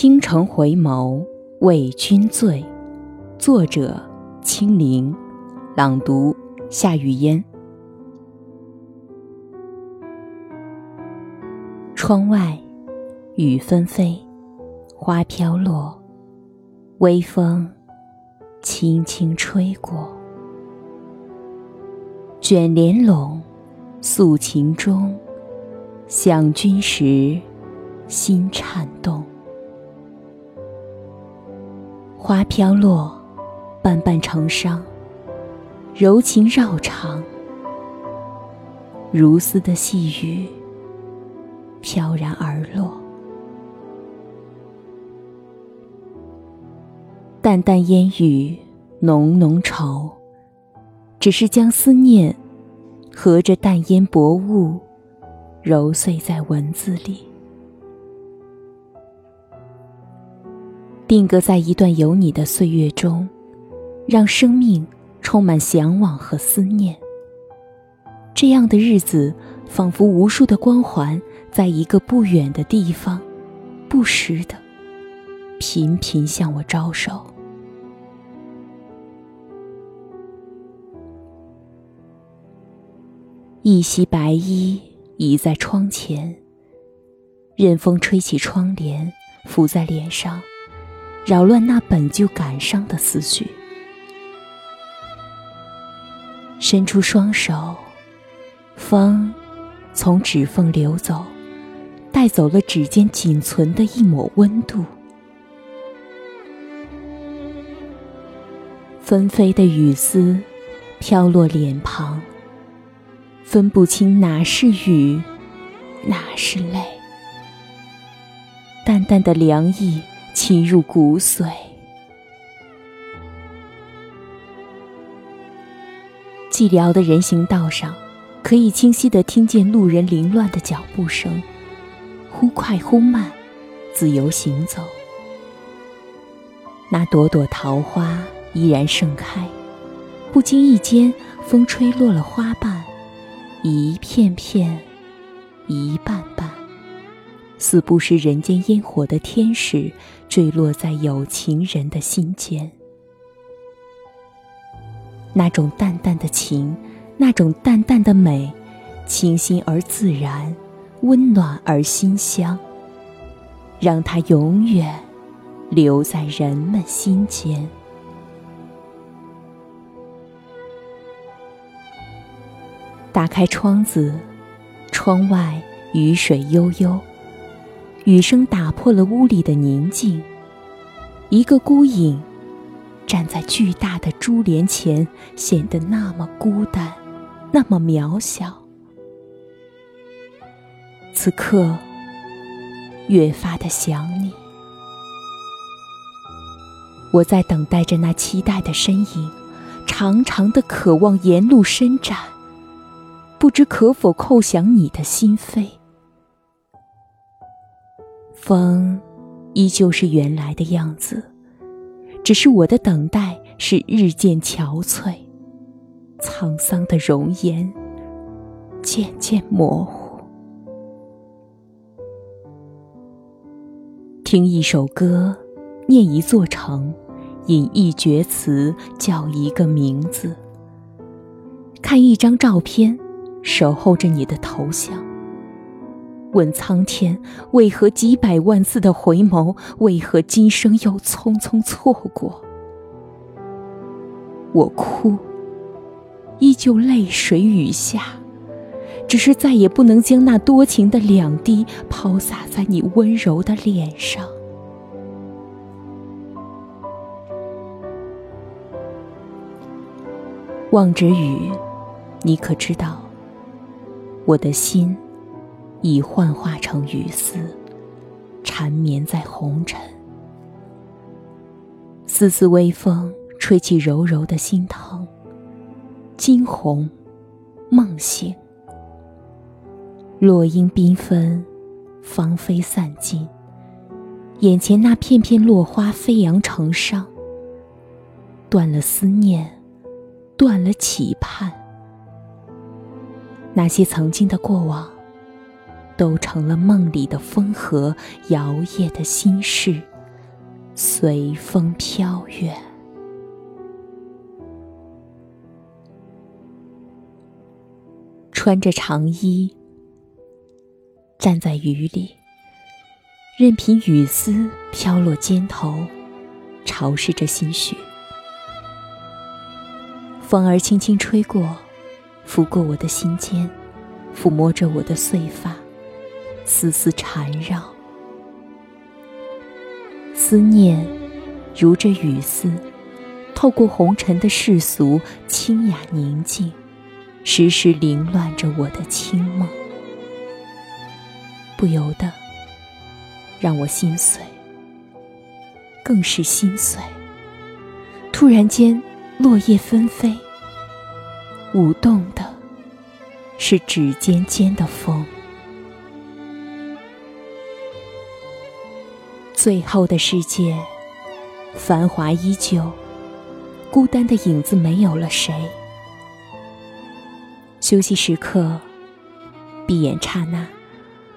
倾城回眸，为君醉。作者：清灵。朗读：夏雨嫣。窗外，雨纷飞，花飘落，微风轻轻吹过。卷帘拢，诉情衷。想君时，心颤动。花飘落，瓣瓣成伤，柔情绕肠，如丝的细雨飘然而落。淡淡烟雨，浓浓愁，只是将思念和着淡烟薄雾揉碎在文字里。定格在一段有你的岁月中，让生命充满向往和思念。这样的日子，仿佛无数的光环，在一个不远的地方，不时的频频向我招手。一袭白衣倚在窗前，任风吹起窗帘，拂在脸上。扰乱那本就感伤的思绪，伸出双手，风从指缝流走，带走了指尖仅存的一抹温度。纷飞的雨丝飘落脸庞，分不清哪是雨，哪是泪，淡淡的凉意。侵入骨髓。寂寥的人行道上，可以清晰的听见路人凌乱的脚步声，忽快忽慢，自由行走。那朵朵桃花依然盛开，不经意间，风吹落了花瓣，一片片，一瓣瓣。似不食人间烟火的天使，坠落在有情人的心间。那种淡淡的情，那种淡淡的美，清新而自然，温暖而馨香。让它永远留在人们心间。打开窗子，窗外雨水悠悠。雨声打破了屋里的宁静。一个孤影站在巨大的珠帘前，显得那么孤单，那么渺小。此刻，越发的想你。我在等待着那期待的身影，长长的渴望沿路伸展，不知可否叩响你的心扉。风，依旧是原来的样子，只是我的等待是日渐憔悴，沧桑的容颜渐渐模糊。听一首歌，念一座城，饮一阙词，叫一个名字。看一张照片，守候着你的头像。问苍天，为何几百万次的回眸？为何今生又匆匆错过？我哭，依旧泪水雨下，只是再也不能将那多情的两滴抛洒在你温柔的脸上。望着雨，你可知道，我的心。已幻化成雨丝，缠绵在红尘。丝丝微风吹起柔柔的心疼，惊鸿梦醒，落英缤纷，芳菲散尽。眼前那片片落花飞扬成殇，断了思念，断了期盼。那些曾经的过往。都成了梦里的风和摇曳的心事，随风飘远。穿着长衣，站在雨里，任凭雨丝飘落肩头，潮湿着心绪。风儿轻轻吹过，拂过我的心间，抚摸着我的碎发，丝丝缠绕。思念如这雨丝，透过红尘的世俗，清雅宁静，时时凌乱着我的清梦，不由得让我心碎，更是心碎。突然间。落叶纷飞，舞动的是指尖间的风。最后的世界，繁华依旧，孤单的影子没有了谁。休息时刻，闭眼刹那，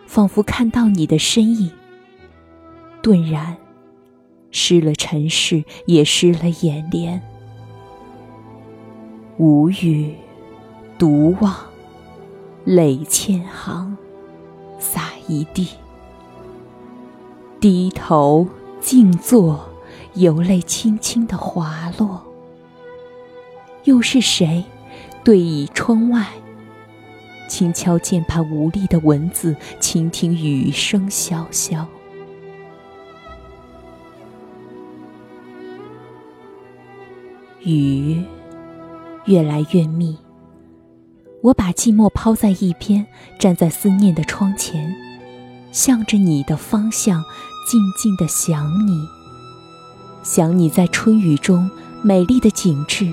仿佛看到你的身影，顿然，失了尘世，也失了眼帘。无语，独望，泪千行，洒一地。低头静坐，有泪轻轻的滑落。又是谁，对倚窗外，轻敲键盘无力的文字，倾听雨声潇潇。雨。越来越密，我把寂寞抛在一边，站在思念的窗前，向着你的方向，静静的想你。想你在春雨中美丽的景致，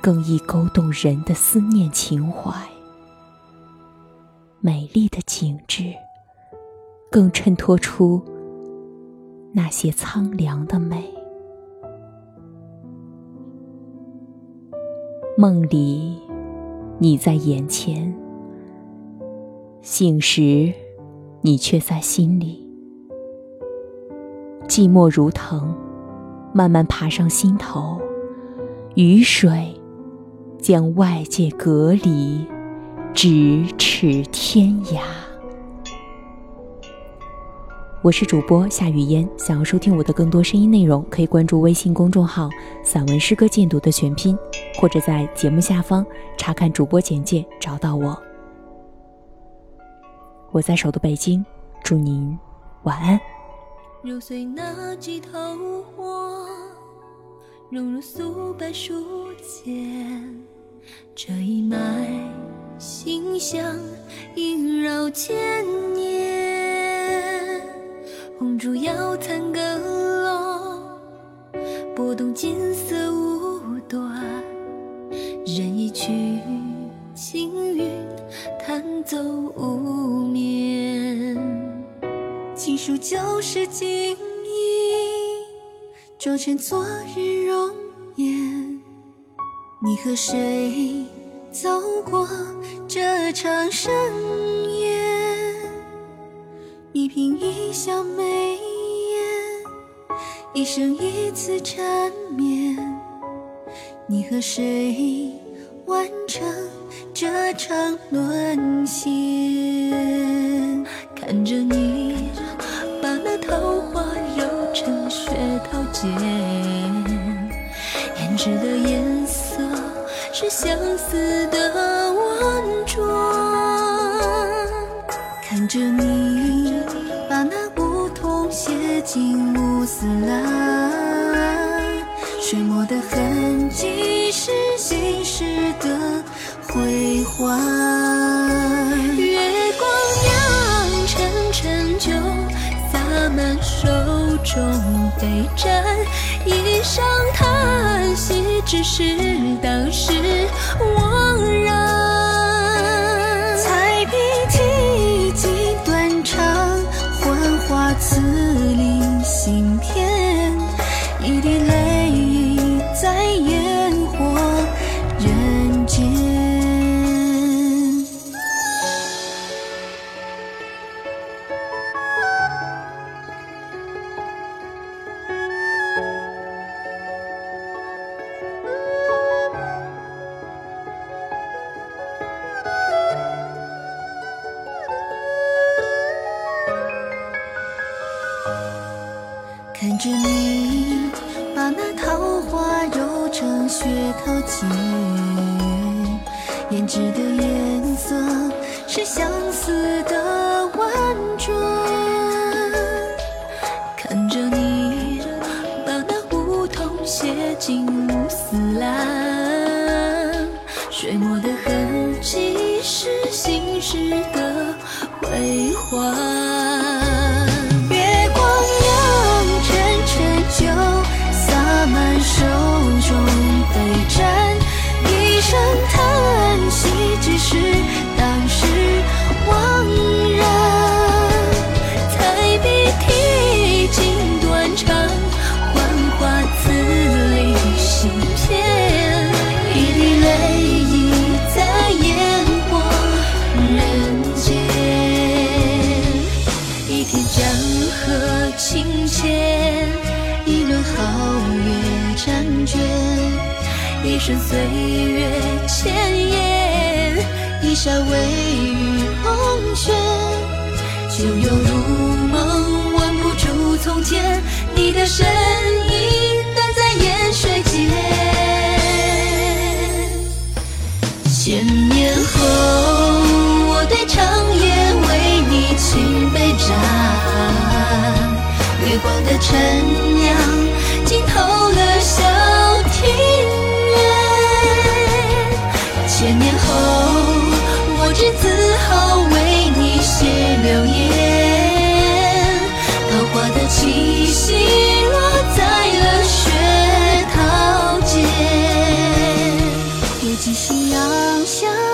更易勾动人的思念情怀。美丽的景致，更衬托出那些苍凉的美。梦里，你在眼前；醒时，你却在心里。寂寞如藤，慢慢爬上心头。雨水将外界隔离，咫尺天涯。我是主播夏雨嫣，想要收听我的更多声音内容，可以关注微信公众号“散文诗歌鉴读”的全拼，或者在节目下方查看主播简介找到我。我在首都北京，祝您晚安。揉碎那几头花，融入素白书简，这一脉馨香萦绕千年。红烛摇残更落，拨动金色旧时景意，装成昨日容颜。你和谁走过这场盛宴？一颦一笑眉眼，一生一次缠绵。你和谁完成这场沦陷？看着相思的婉转。看着你。把那墨痛写进乌丝蓝，水墨的痕迹是心事的回环。月光酿成陈酒，洒满手中杯盏，一声叹息，只是幻着你把那桃花揉成雪桃结，胭脂的颜色是相思的婉转。看着你把那梧桐写进乌丝兰，水墨的痕迹是心事的回环。一瞬岁月千言，一笑微雨红尘，就犹如梦，忘不住从前你的身影，淡在烟水间。千年后，我对长夜为你倾杯盏，月光的晨阳，想，